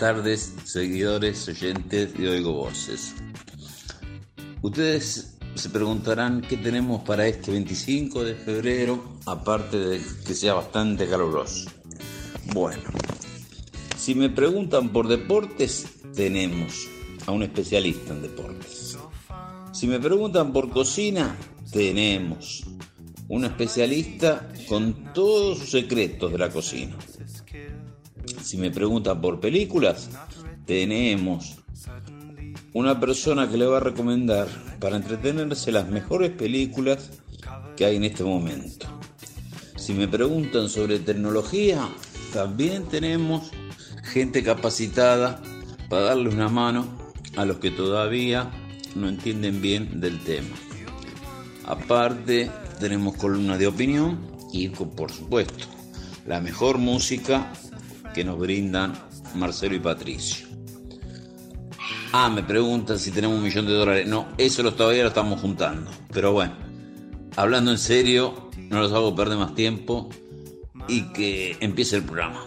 Tardes, seguidores, oyentes de Oigo Voces. Ustedes se preguntarán qué tenemos para este 25 de febrero, aparte de que sea bastante caluroso. Bueno, si me preguntan por deportes, tenemos a un especialista en deportes. Si me preguntan por cocina, tenemos un especialista con todos sus secretos de la cocina. Si me preguntan por películas, tenemos una persona que le va a recomendar para entretenerse las mejores películas que hay en este momento. Si me preguntan sobre tecnología, también tenemos gente capacitada para darle una mano a los que todavía no entienden bien del tema. Aparte, tenemos columnas de opinión y, por supuesto, la mejor música que nos brindan Marcelo y Patricio. Ah, me preguntan si tenemos un millón de dólares. No, eso lo, todavía lo estamos juntando. Pero bueno, hablando en serio, no los hago perder más tiempo y que empiece el programa.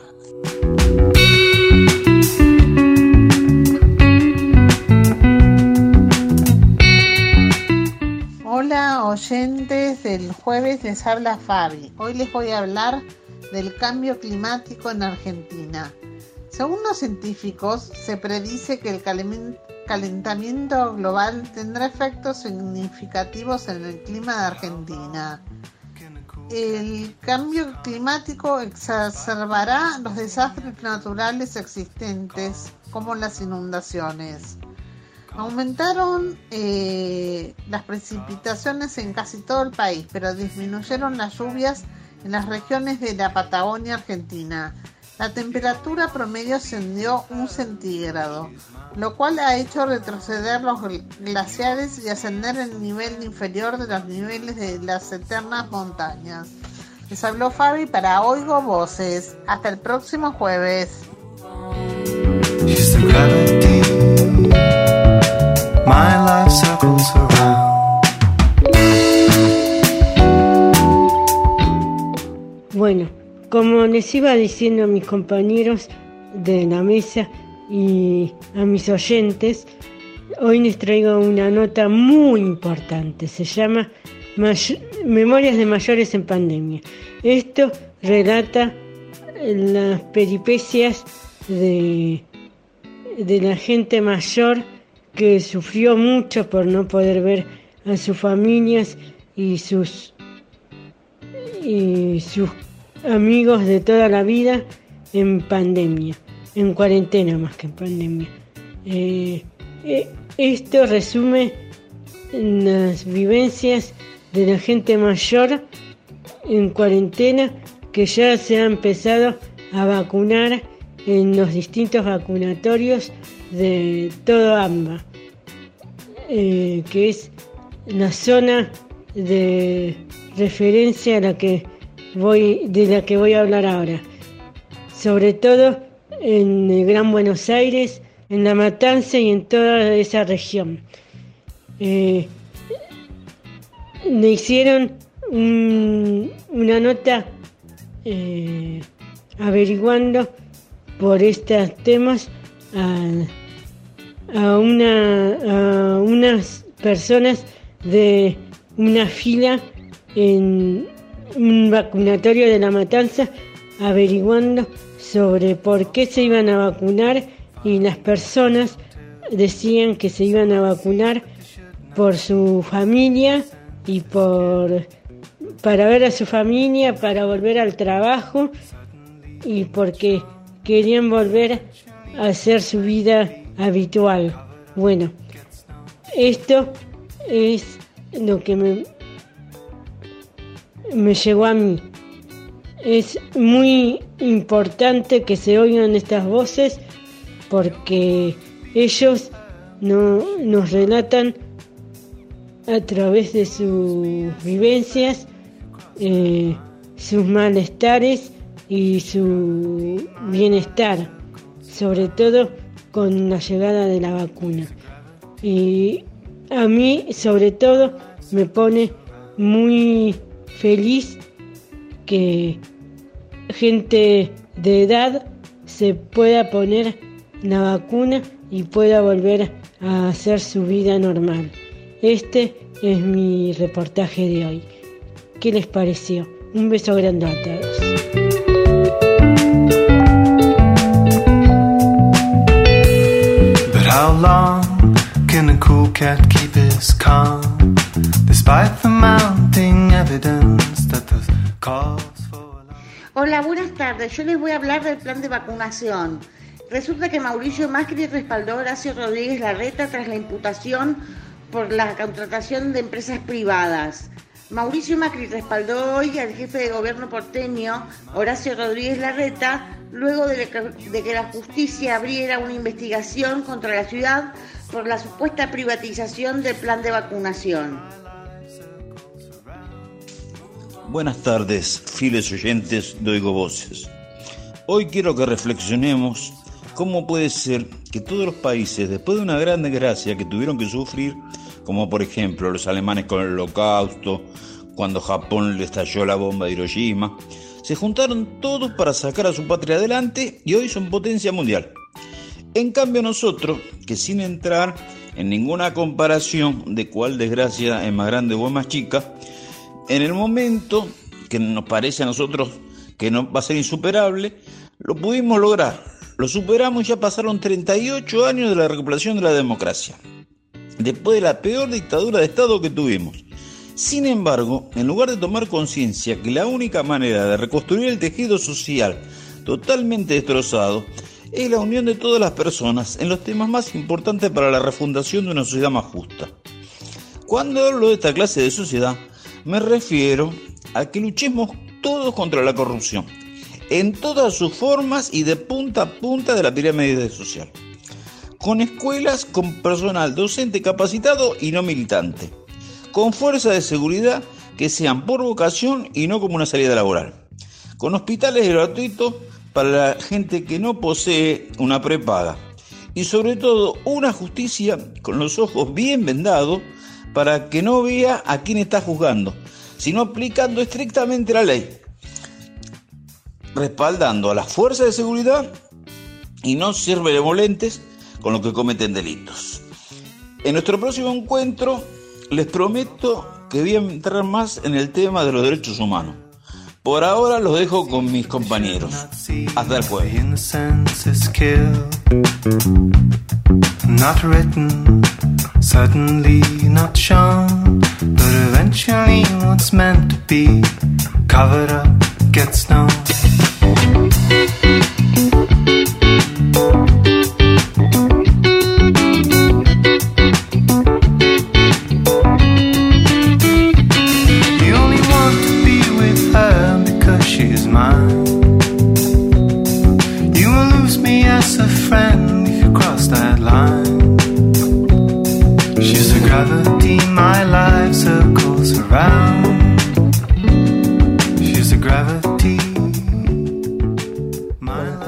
Hola oyentes del jueves, les habla Fabi. Hoy les voy a hablar del cambio climático en Argentina. Según los científicos, se predice que el calentamiento global tendrá efectos significativos en el clima de Argentina. El cambio climático exacerbará los desastres naturales existentes, como las inundaciones. Aumentaron eh, las precipitaciones en casi todo el país, pero disminuyeron las lluvias en las regiones de la Patagonia Argentina. La temperatura promedio ascendió un centígrado, lo cual ha hecho retroceder los glaciares y ascender el nivel inferior de los niveles de las eternas montañas. Les habló Fabi para Oigo Voces. Hasta el próximo jueves. Como les iba diciendo a mis compañeros de la mesa y a mis oyentes, hoy les traigo una nota muy importante. Se llama Memorias de mayores en pandemia. Esto relata las peripecias de, de la gente mayor que sufrió mucho por no poder ver a sus familias y sus y sus amigos de toda la vida en pandemia, en cuarentena más que en pandemia. Eh, eh, esto resume las vivencias de la gente mayor en cuarentena que ya se ha empezado a vacunar en los distintos vacunatorios de todo AMBA, eh, que es la zona de referencia a la que voy, de la que voy a hablar ahora. Sobre todo en el Gran Buenos Aires, en La Matanza y en toda esa región. Eh, me hicieron una nota eh, averiguando por estos temas a, una, a unas personas de una fila en un vacunatorio de la matanza averiguando sobre por qué se iban a vacunar y las personas decían que se iban a vacunar por su familia y por para ver a su familia, para volver al trabajo y porque querían volver a hacer su vida habitual. Bueno, esto es lo que me, me llegó a mí. Es muy importante que se oigan estas voces porque ellos no, nos relatan a través de sus vivencias eh, sus malestares y su bienestar, sobre todo con la llegada de la vacuna. Y a mí, sobre todo, me pone muy feliz que gente de edad se pueda poner la vacuna y pueda volver a hacer su vida normal. Este es mi reportaje de hoy. ¿Qué les pareció? Un beso grande a todos. How long can a cool cat keep his calm despite the Hola, buenas tardes. Yo les voy a hablar del plan de vacunación. Resulta que Mauricio Macri respaldó a Horacio Rodríguez Larreta tras la imputación por la contratación de empresas privadas. Mauricio Macri respaldó hoy al jefe de gobierno porteño, Horacio Rodríguez Larreta, luego de que la justicia abriera una investigación contra la ciudad por la supuesta privatización del plan de vacunación. Buenas tardes, fieles oyentes de Oigo Voces. Hoy quiero que reflexionemos cómo puede ser que todos los países, después de una gran desgracia que tuvieron que sufrir, como por ejemplo los alemanes con el holocausto, cuando Japón le estalló la bomba de Hiroshima, se juntaron todos para sacar a su patria adelante y hoy son potencia mundial. En cambio nosotros, que sin entrar en ninguna comparación de cuál desgracia es más grande o es más chica, en el momento que nos parece a nosotros que no va a ser insuperable, lo pudimos lograr. Lo superamos y ya pasaron 38 años de la recuperación de la democracia después de la peor dictadura de Estado que tuvimos. Sin embargo, en lugar de tomar conciencia que la única manera de reconstruir el tejido social totalmente destrozado es la unión de todas las personas en los temas más importantes para la refundación de una sociedad más justa. Cuando hablo de esta clase de sociedad, me refiero a que luchemos todos contra la corrupción, en todas sus formas y de punta a punta de la pirámide social. Con escuelas con personal docente capacitado y no militante, con fuerzas de seguridad que sean por vocación y no como una salida laboral, con hospitales gratuitos para la gente que no posee una prepaga. Y sobre todo una justicia con los ojos bien vendados para que no vea a quién está juzgando, sino aplicando estrictamente la ley, respaldando a las fuerzas de seguridad y no ser benevolentes con los que cometen delitos. En nuestro próximo encuentro les prometo que voy a entrar más en el tema de los derechos humanos. Por ahora los dejo con mis compañeros. Hasta el jueves. Suddenly not shown, but eventually what's meant to be covered up gets known.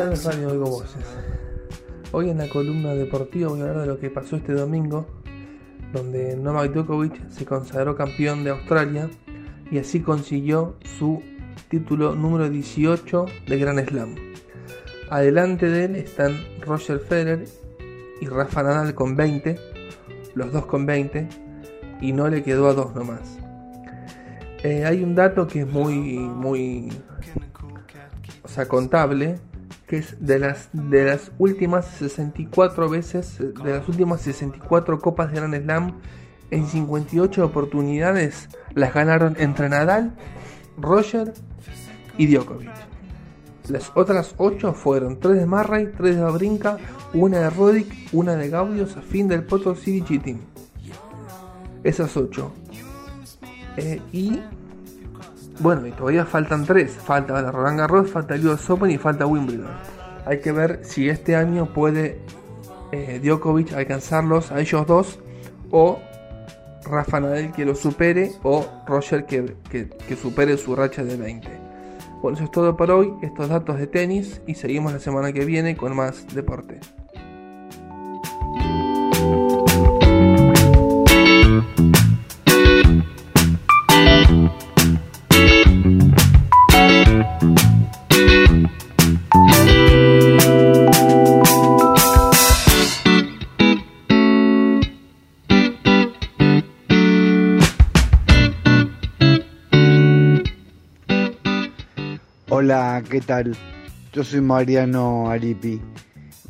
Voces. Hoy en la columna deportiva voy a hablar de lo que pasó este domingo, donde Novak Djokovic se consagró campeón de Australia y así consiguió su título número 18 de Grand Slam. Adelante de él están Roger Federer y Rafa Nadal con 20, los dos con 20, y no le quedó a dos nomás. Eh, hay un dato que es muy, muy, o sea, contable, que es de las, de las últimas 64 veces, de las últimas 64 copas de Grand Slam, en 58 oportunidades las ganaron entre Nadal, Roger y Djokovic. Las otras 8 fueron 3 de Murray, 3 de Babrinka, una de Roddick, una de Gaudios, fin del Potro City Cheating. Esas 8. Eh, y bueno, y todavía faltan 3. Falta la Roland Garros, falta el US Open y falta Wimbledon. Hay que ver si este año puede eh, Djokovic alcanzarlos a ellos dos o Rafa Nadal que lo supere o Roger que, que, que supere su racha de 20. Bueno, eso es todo por hoy, estos datos de tenis y seguimos la semana que viene con más deporte. Hola, ¿qué tal? Yo soy Mariano Aripi.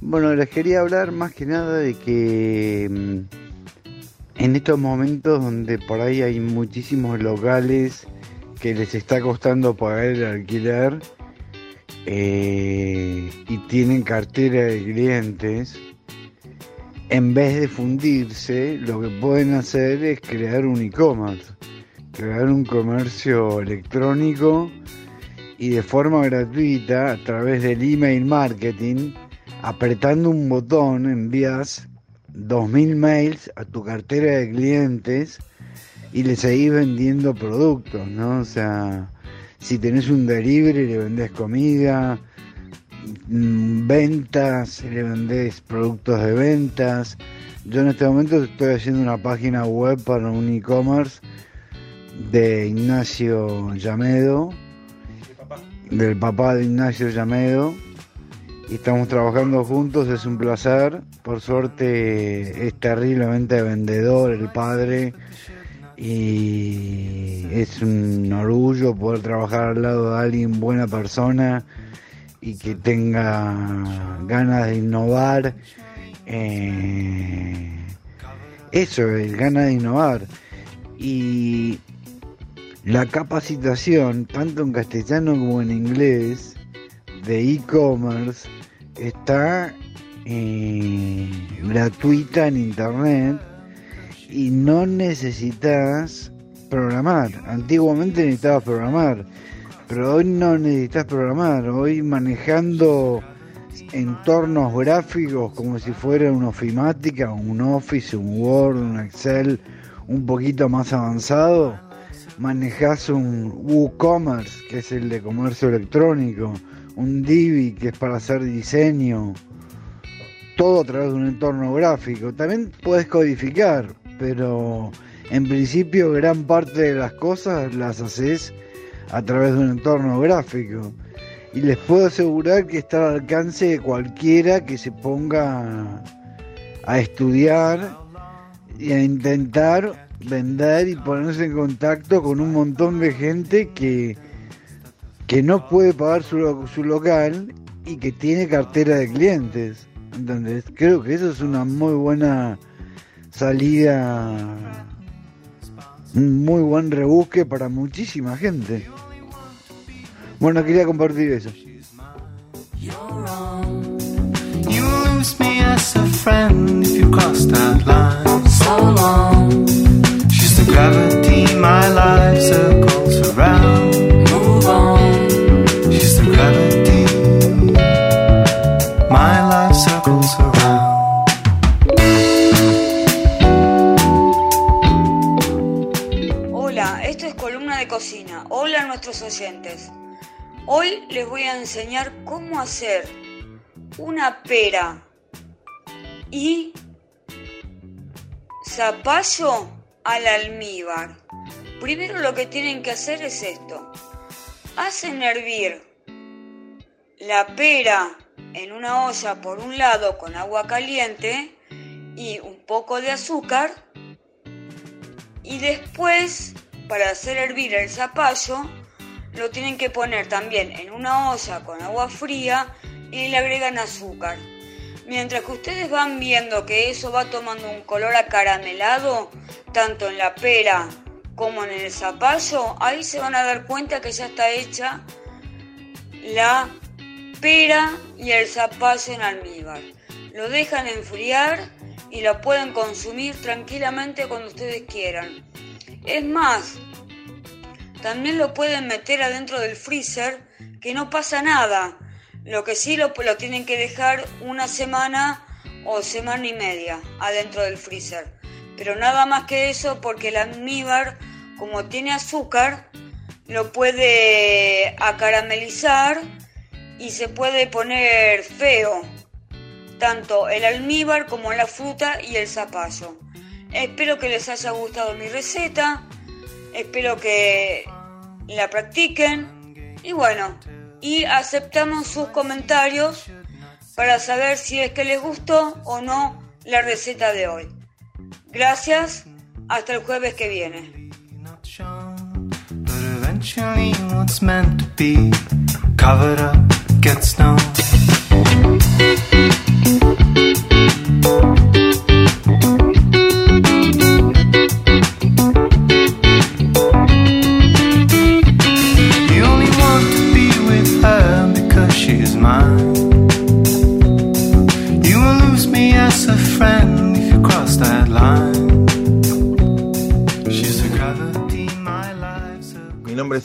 Bueno, les quería hablar más que nada de que mm, en estos momentos donde por ahí hay muchísimos locales que les está costando pagar el alquiler eh, y tienen cartera de clientes, en vez de fundirse, lo que pueden hacer es crear un e-commerce, crear un comercio electrónico y de forma gratuita a través del email marketing, apretando un botón envías 2.000 mails a tu cartera de clientes y le seguís vendiendo productos, ¿no? O sea, si tenés un delivery le vendés comida, mm, ventas, le vendés productos de ventas. Yo en este momento estoy haciendo una página web para un e-commerce de Ignacio Llamedo, del papá de Ignacio Llamedo y estamos trabajando juntos, es un placer. Por suerte es terriblemente vendedor el padre y es un orgullo poder trabajar al lado de alguien buena persona y que tenga ganas de innovar. Eh, eso, el ganas de innovar. Y la capacitación, tanto en castellano como en inglés, de e-commerce está eh, gratuita en internet y no necesitas programar. Antiguamente necesitabas programar, pero hoy no necesitas programar. Hoy manejando entornos gráficos como si fuera una ofimática, un Office, un Word, un Excel un poquito más avanzado, manejas un WooCommerce, que es el de comercio electrónico, un Divi, que es para hacer diseño, todo a través de un entorno gráfico. También puedes codificar, pero en principio gran parte de las cosas las haces a través de un entorno gráfico. Y les puedo asegurar que está al alcance de cualquiera que se ponga a estudiar y a intentar vender y ponerse en contacto con un montón de gente que, que no puede pagar su, su local y que tiene cartera de clientes. Entonces, creo que eso es una muy buena salida, un muy buen rebusque para muchísima gente. Bueno, quería compartir eso. Friend if. Oyentes. Hoy les voy a enseñar cómo hacer una pera y zapallo al almíbar. Primero lo que tienen que hacer es esto. Hacen hervir la pera en una olla por un lado con agua caliente y un poco de azúcar y después para hacer hervir el zapallo lo tienen que poner también en una olla con agua fría y le agregan azúcar. Mientras que ustedes van viendo que eso va tomando un color acaramelado, tanto en la pera como en el zapallo, ahí se van a dar cuenta que ya está hecha la pera y el zapallo en almíbar. Lo dejan enfriar y lo pueden consumir tranquilamente cuando ustedes quieran. Es más, también lo pueden meter adentro del freezer, que no pasa nada. Lo que sí lo, lo tienen que dejar una semana o semana y media adentro del freezer. Pero nada más que eso porque el almíbar, como tiene azúcar, lo puede acaramelizar y se puede poner feo, tanto el almíbar como la fruta y el zapallo. Espero que les haya gustado mi receta, espero que la practiquen y bueno, y aceptamos sus comentarios para saber si es que les gustó o no la receta de hoy. Gracias, hasta el jueves que viene.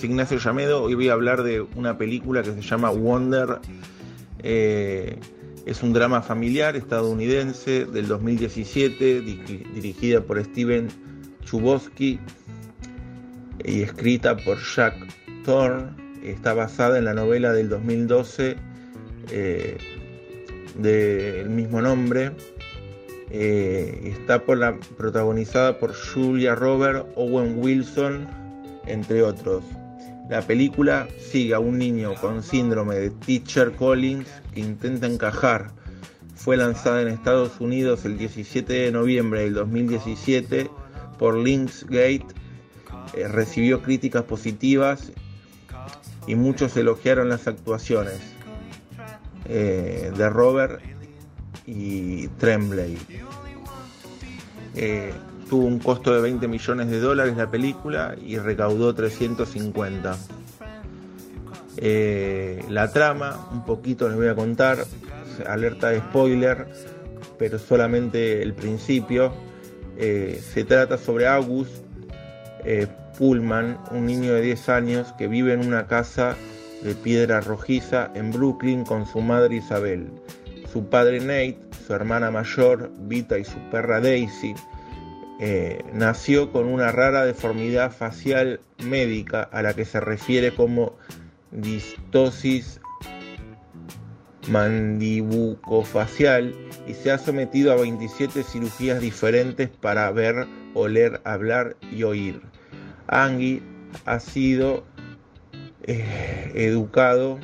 Es Ignacio Llamedo, hoy voy a hablar de una película que se llama Wonder. Eh, es un drama familiar estadounidense del 2017, di- dirigida por Steven Chubosky y escrita por Jack Thorne. Está basada en la novela del 2012 eh, del mismo nombre. Eh, está protagonizada por Julia Roberts, Owen Wilson, entre otros. La película sigue a un niño con síndrome de Teacher Collins que intenta encajar. Fue lanzada en Estados Unidos el 17 de noviembre del 2017 por Lionsgate. Eh, recibió críticas positivas y muchos elogiaron las actuaciones eh, de Robert y Tremblay. Eh, tuvo un costo de 20 millones de dólares la película y recaudó 350. Eh, la trama, un poquito les voy a contar, alerta de spoiler, pero solamente el principio. Eh, se trata sobre August eh, Pullman, un niño de 10 años que vive en una casa de piedra rojiza en Brooklyn con su madre Isabel, su padre Nate, su hermana mayor Vita y su perra Daisy. Eh, nació con una rara deformidad facial médica a la que se refiere como distosis mandibucofacial y se ha sometido a 27 cirugías diferentes para ver, oler, hablar y oír. Angie ha sido eh, educado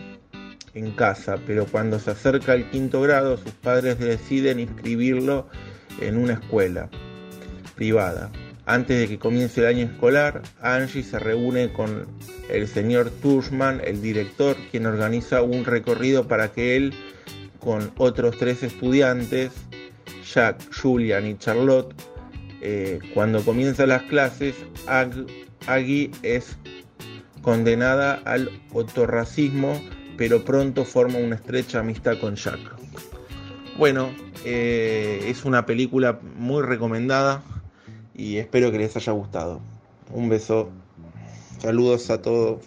en casa, pero cuando se acerca al quinto grado sus padres deciden inscribirlo en una escuela privada. Antes de que comience el año escolar, Angie se reúne con el señor Tushman, el director, quien organiza un recorrido para que él, con otros tres estudiantes, Jack, Julian y Charlotte, eh, cuando comienzan las clases, Ag- Aggie es condenada al otorracismo, pero pronto forma una estrecha amistad con Jack. Bueno, eh, es una película muy recomendada y espero que les haya gustado. Un beso. Saludos a todos.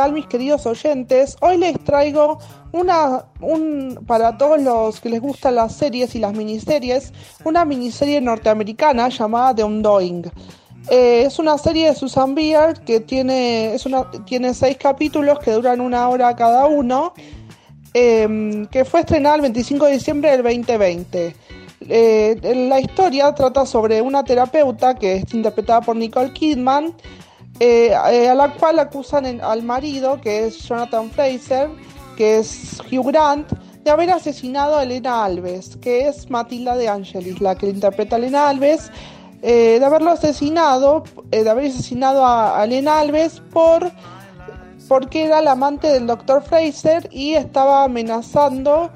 Tal mis queridos oyentes? Hoy les traigo una, un, para todos los que les gustan las series y las miniseries, una miniserie norteamericana llamada The Undoing. Eh, es una serie de Susan Beard que tiene, es una, tiene seis capítulos que duran una hora cada uno, eh, que fue estrenada el 25 de diciembre del 2020. Eh, la historia trata sobre una terapeuta que es interpretada por Nicole Kidman, eh, eh, a la cual acusan al marido, que es Jonathan Fraser, que es Hugh Grant, de haber asesinado a Elena Alves, que es Matilda de Angelis, la que interpreta a Elena Alves, eh, de haberlo asesinado, eh, de haber asesinado a, a Elena Alves por porque era la amante del doctor Fraser y estaba amenazando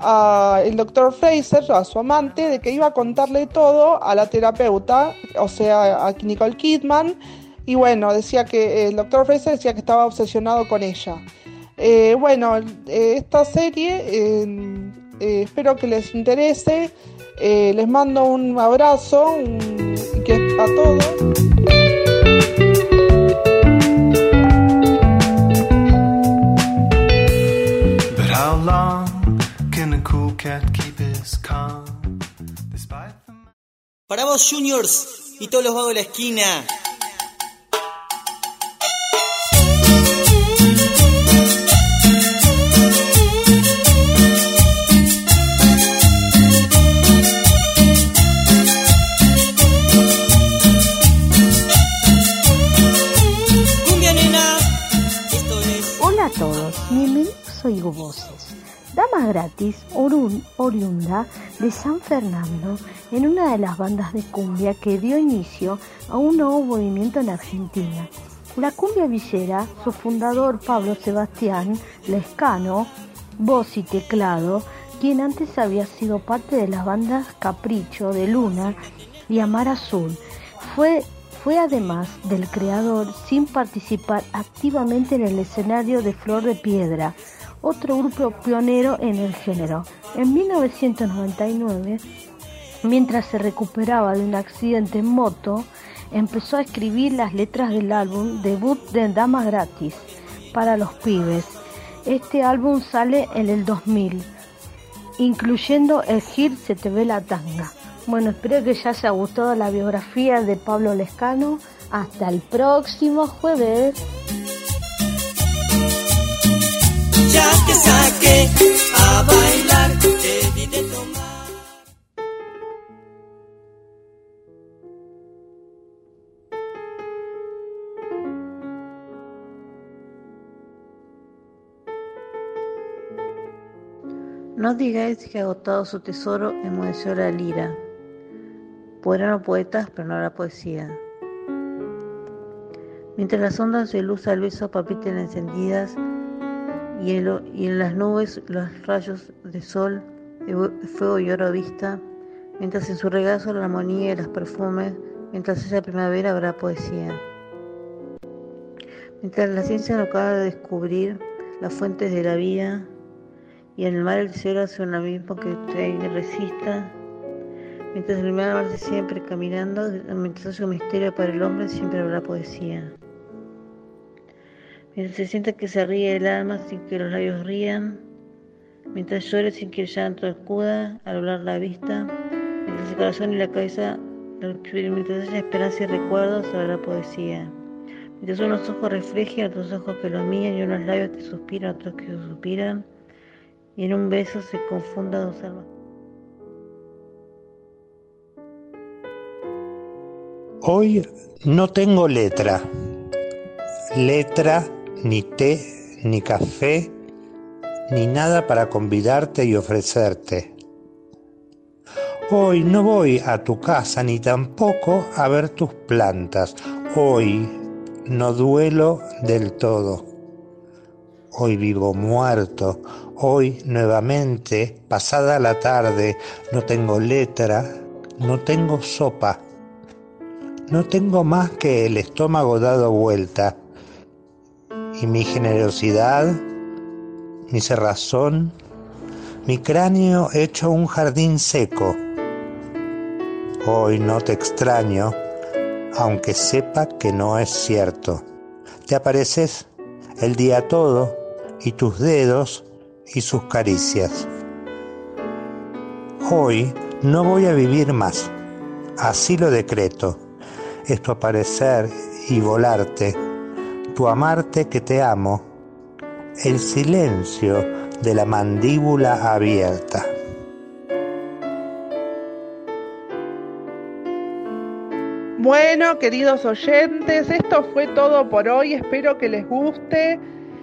al doctor Fraser, a su amante, de que iba a contarle todo a la terapeuta, o sea, a Nicole Kidman. Y bueno, decía que el doctor Fraser decía que estaba obsesionado con ella. Eh, bueno, eh, esta serie eh, espero que les interese. les mando un abrazo un, que, a todos. But how long can a cool cat keep his calm despite the Para vos, Juniors, y todos los vagos de la esquina. Gratis, oriunda de San Fernando, en una de las bandas de cumbia que dio inicio a un nuevo movimiento en Argentina. La cumbia villera, su fundador Pablo Sebastián Lescano, voz y teclado, quien antes había sido parte de las bandas Capricho de Luna y Amar Azul, fue fue además del creador sin participar activamente en el escenario de Flor de Piedra, otro grupo pionero en el género. En 1999, mientras se recuperaba de un accidente en moto, empezó a escribir las letras del álbum debut de Dama Gratis para los pibes. Este álbum sale en el 2000, incluyendo el hit Se te ve la tanga. Bueno, espero que ya haya gustado la biografía de Pablo Lescano. Hasta el próximo jueves. Ya te saqué a bailar, te di de tomar. No digáis que agotado su tesoro enmudeció la lira. Podrán poetas, pero no la poesía. Mientras las ondas de luz al beso palpiten encendidas y en, las nubes los rayos de sol, de fuego y oro vista, mientras en su regazo la armonía y los perfumes, mientras haya primavera habrá poesía. Mientras la ciencia no acaba de descubrir las fuentes de la vida, y en el mar el cielo hace un abismo que usted resista. Mientras el mar siempre caminando, mientras hace un misterio para el hombre, siempre habrá poesía. Mientras se sienta que se ríe el alma sin que los labios rían, mientras llore sin que el llanto acuda al doblar la vista, mientras el corazón y la cabeza, mientras haya esperanza y recuerdos, habrá poesía. Mientras unos ojos reflejen, otros ojos que lo mían y unos labios te suspiran, otros que suspiran, y en un beso se confundan dos almas. Hoy no tengo letra. Letra, ni té, ni café, ni nada para convidarte y ofrecerte. Hoy no voy a tu casa ni tampoco a ver tus plantas. Hoy no duelo del todo. Hoy vivo muerto. Hoy nuevamente, pasada la tarde, no tengo letra, no tengo sopa. No tengo más que el estómago dado vuelta y mi generosidad, mi cerrazón, mi cráneo hecho un jardín seco. Hoy no te extraño, aunque sepa que no es cierto. Te apareces el día todo y tus dedos y sus caricias. Hoy no voy a vivir más, así lo decreto es tu aparecer y volarte, tu amarte que te amo, el silencio de la mandíbula abierta. Bueno, queridos oyentes, esto fue todo por hoy. Espero que les guste,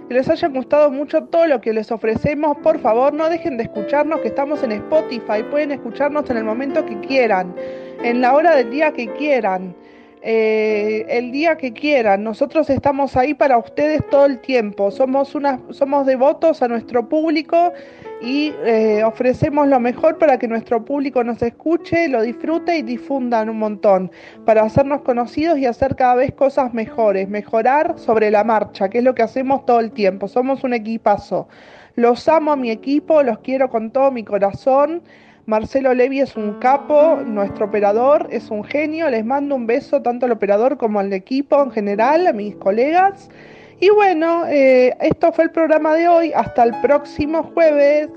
que les haya gustado mucho todo lo que les ofrecemos. Por favor, no dejen de escucharnos, que estamos en Spotify. Pueden escucharnos en el momento que quieran, en la hora del día que quieran, eh, el día que quieran. Nosotros estamos ahí para ustedes todo el tiempo. Somos, una, somos devotos a nuestro público y eh, ofrecemos lo mejor para que nuestro público nos escuche, lo disfrute y difundan un montón, para hacernos conocidos y hacer cada vez cosas mejores, mejorar sobre la marcha, que es lo que hacemos todo el tiempo. Somos un equipazo. Los amo a mi equipo, los quiero con todo mi corazón. Marcelo Levi es un capo, nuestro operador es un genio. Les mando un beso tanto al operador como al equipo en general, a mis colegas. Y bueno, eh, esto fue el programa de hoy. Hasta el próximo jueves.